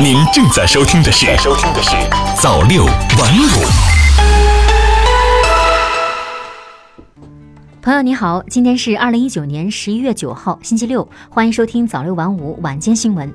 您正在收听的是《收听的是早六晚五》。朋友你好，今天是二零一九年十一月九号，星期六，欢迎收听早六晚五晚间新闻。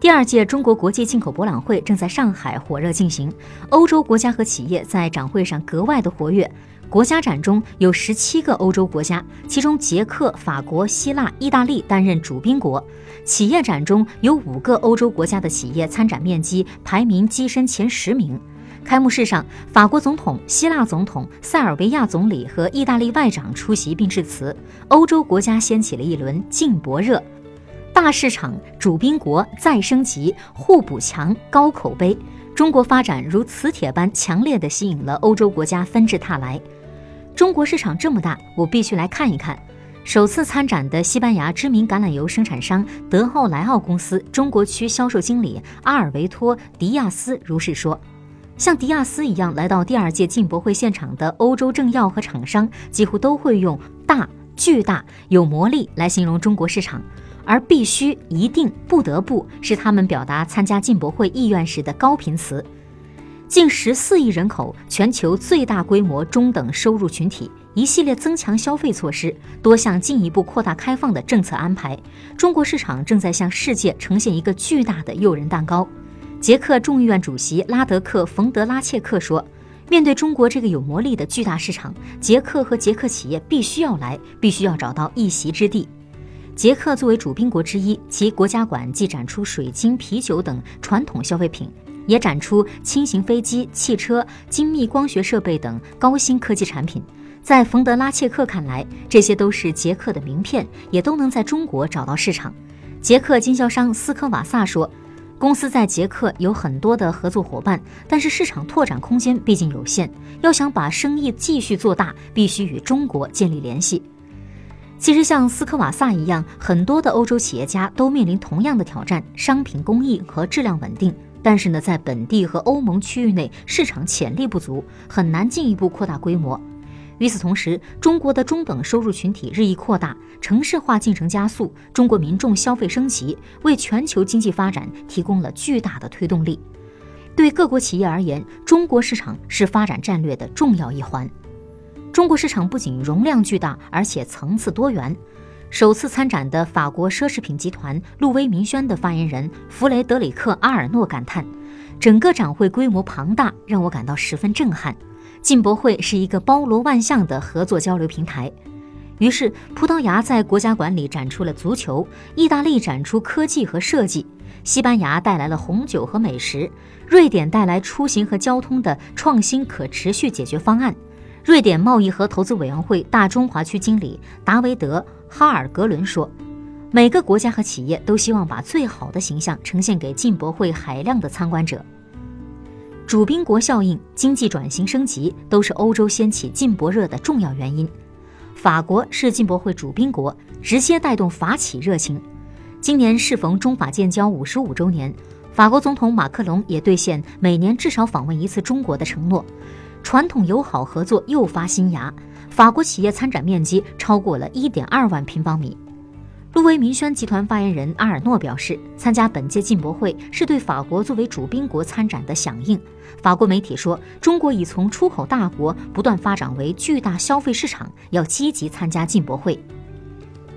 第二届中国国际进口博览会正在上海火热进行，欧洲国家和企业在展会上格外的活跃。国家展中有十七个欧洲国家，其中捷克、法国、希腊、意大利担任主宾国。企业展中有五个欧洲国家的企业参展面积排名跻身前十名。开幕式上，法国总统、希腊总统、塞尔维亚总理和意大利外长出席并致辞。欧洲国家掀起了一轮竞博热，大市场、主宾国再升级，互补强、高口碑。中国发展如磁铁般强烈地吸引了欧洲国家纷至沓来。中国市场这么大，我必须来看一看。首次参展的西班牙知名橄榄油生产商德奥莱奥公司中国区销售经理阿尔维托·迪亚斯如是说。像迪亚斯一样来到第二届进博会现场的欧洲政要和厂商，几乎都会用“大”“巨大”“有魔力”来形容中国市场，而“必须”“一定”“不得不”是他们表达参加进博会意愿时的高频词。近十四亿人口，全球最大规模中等收入群体，一系列增强消费措施，多项进一步扩大开放的政策安排，中国市场正在向世界呈现一个巨大的诱人蛋糕。捷克众议院主席拉德克·冯德拉切克说：“面对中国这个有魔力的巨大市场，捷克和捷克企业必须要来，必须要找到一席之地。”捷克作为主宾国之一，其国家馆既展出水晶、啤酒等传统消费品。也展出轻型飞机、汽车、精密光学设备等高新科技产品。在冯德拉切克看来，这些都是捷克的名片，也都能在中国找到市场。捷克经销商斯科瓦萨说，公司在捷克有很多的合作伙伴，但是市场拓展空间毕竟有限，要想把生意继续做大，必须与中国建立联系。其实，像斯科瓦萨一样，很多的欧洲企业家都面临同样的挑战：商品工艺和质量稳定。但是呢，在本地和欧盟区域内，市场潜力不足，很难进一步扩大规模。与此同时，中国的中等收入群体日益扩大，城市化进程加速，中国民众消费升级，为全球经济发展提供了巨大的推动力。对各国企业而言，中国市场是发展战略的重要一环。中国市场不仅容量巨大，而且层次多元。首次参展的法国奢侈品集团路威明轩的发言人弗雷德里克·阿尔诺感叹：“整个展会规模庞大，让我感到十分震撼。进博会是一个包罗万象的合作交流平台。”于是，葡萄牙在国家馆里展出了足球，意大利展出科技和设计，西班牙带来了红酒和美食，瑞典带来出行和交通的创新可持续解决方案。瑞典贸易和投资委员会大中华区经理达维德·哈尔格伦说：“每个国家和企业都希望把最好的形象呈现给进博会海量的参观者。主宾国效应、经济转型升级都是欧洲掀起进博热的重要原因。法国是进博会主宾国，直接带动法企热情。今年适逢中法建交五十五周年，法国总统马克龙也兑现每年至少访问一次中国的承诺。”传统友好合作又发新芽，法国企业参展面积超过了一点二万平方米。路威明轩集团发言人阿尔诺表示，参加本届进博会是对法国作为主宾国参展的响应。法国媒体说，中国已从出口大国不断发展为巨大消费市场，要积极参加进博会。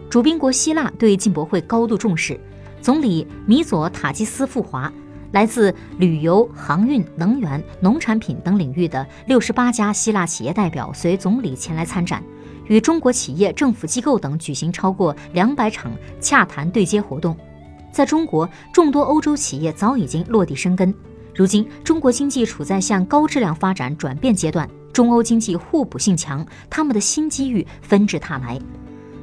主宾国希腊对进博会高度重视，总理米佐塔基斯赴华。来自旅游、航运、能源、农产品等领域的六十八家希腊企业代表随总理前来参展，与中国企业、政府机构等举行超过两百场洽谈对接活动。在中国，众多欧洲企业早已经落地生根。如今，中国经济处在向高质量发展转变阶段，中欧经济互补性强，他们的新机遇纷至沓来。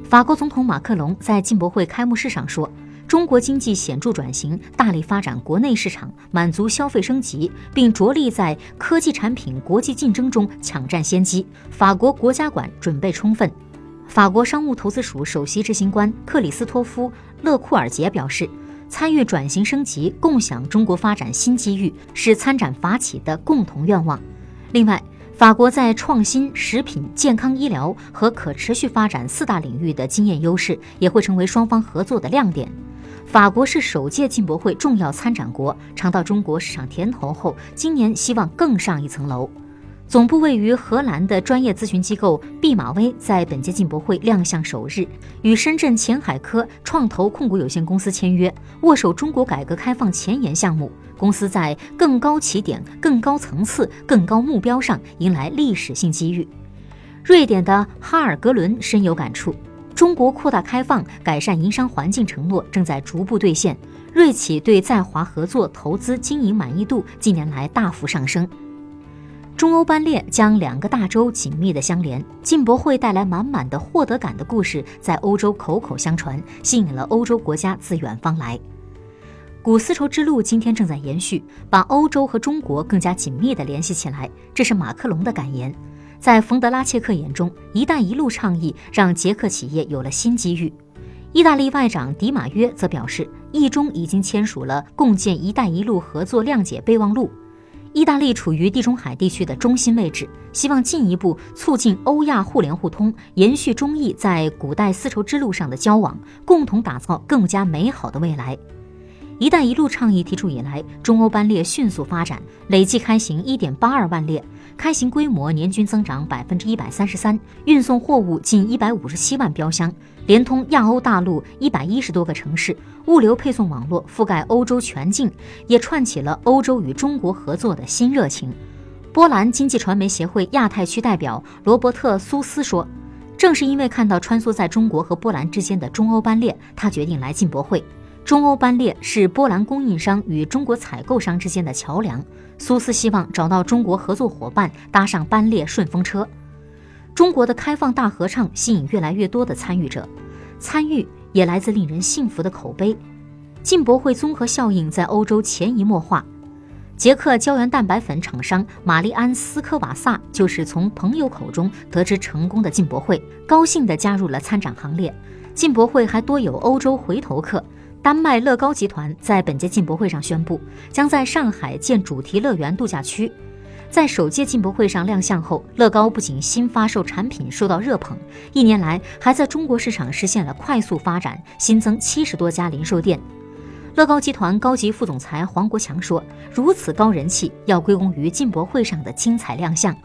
法国总统马克龙在进博会开幕式上说。中国经济显著转型，大力发展国内市场，满足消费升级，并着力在科技产品国际竞争中抢占先机。法国国家馆准备充分。法国商务投资署首席执行官克里斯托夫·勒库尔杰表示，参与转型升级，共享中国发展新机遇，是参展法企的共同愿望。另外，法国在创新、食品、健康、医疗和可持续发展四大领域的经验优势，也会成为双方合作的亮点。法国是首届进博会重要参展国，尝到中国市场甜头后，今年希望更上一层楼。总部位于荷兰的专业咨询机构毕马威在本届进博会亮相首日，与深圳前海科创投控股有限公司签约，握手中国改革开放前沿项目。公司在更高起点、更高层次、更高目标上迎来历史性机遇。瑞典的哈尔格伦深有感触，中国扩大开放、改善营商环境承诺正在逐步兑现。瑞企对在华合作投资经营满意度近年来大幅上升。中欧班列将两个大洲紧密的相连，进博会带来满满的获得感的故事在欧洲口口相传，吸引了欧洲国家自远方来。古丝绸之路今天正在延续，把欧洲和中国更加紧密地联系起来。这是马克龙的感言。在冯德拉切克眼中，“一带一路”倡议让捷克企业有了新机遇。意大利外长迪马约则表示，意中已经签署了共建“一带一路”合作谅解备忘录。意大利处于地中海地区的中心位置，希望进一步促进欧亚互联互通，延续中意在古代丝绸之路上的交往，共同打造更加美好的未来。“一带一路”倡议提出以来，中欧班列迅速发展，累计开行1.82万列，开行规模年均增长百分之一百三十三，运送货物近一百五十七万标箱。连通亚欧大陆一百一十多个城市，物流配送网络覆盖欧洲全境，也串起了欧洲与中国合作的新热情。波兰经济传媒协会亚太区代表罗伯特·苏斯说：“正是因为看到穿梭在中国和波兰之间的中欧班列，他决定来进博会。中欧班列是波兰供应商与中国采购商之间的桥梁。苏斯希望找到中国合作伙伴，搭上班列顺风车。”中国的开放大合唱吸引越来越多的参与者，参与也来自令人信服的口碑。进博会综合效应在欧洲潜移默化。捷克胶原蛋白粉厂商玛丽安斯科瓦萨就是从朋友口中得知成功的进博会，高兴地加入了参展行列。进博会还多有欧洲回头客，丹麦乐高集团在本届进博会上宣布，将在上海建主题乐园度假区。在首届进博会上亮相后，乐高不仅新发售产品受到热捧，一年来还在中国市场实现了快速发展，新增七十多家零售店。乐高集团高级副总裁黄国强说：“如此高人气，要归功于进博会上的精彩亮相。”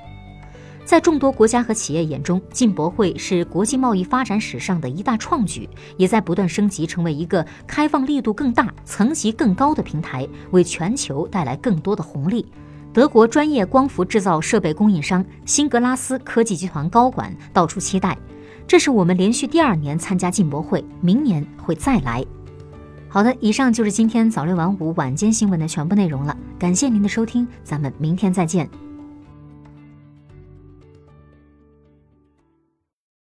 在众多国家和企业眼中，进博会是国际贸易发展史上的一大创举，也在不断升级，成为一个开放力度更大、层级更高的平台，为全球带来更多的红利。德国专业光伏制造设备供应商辛格拉斯科技集团高管道出期待：“这是我们连续第二年参加进博会，明年会再来。”好的，以上就是今天早六晚五晚间新闻的全部内容了，感谢您的收听，咱们明天再见。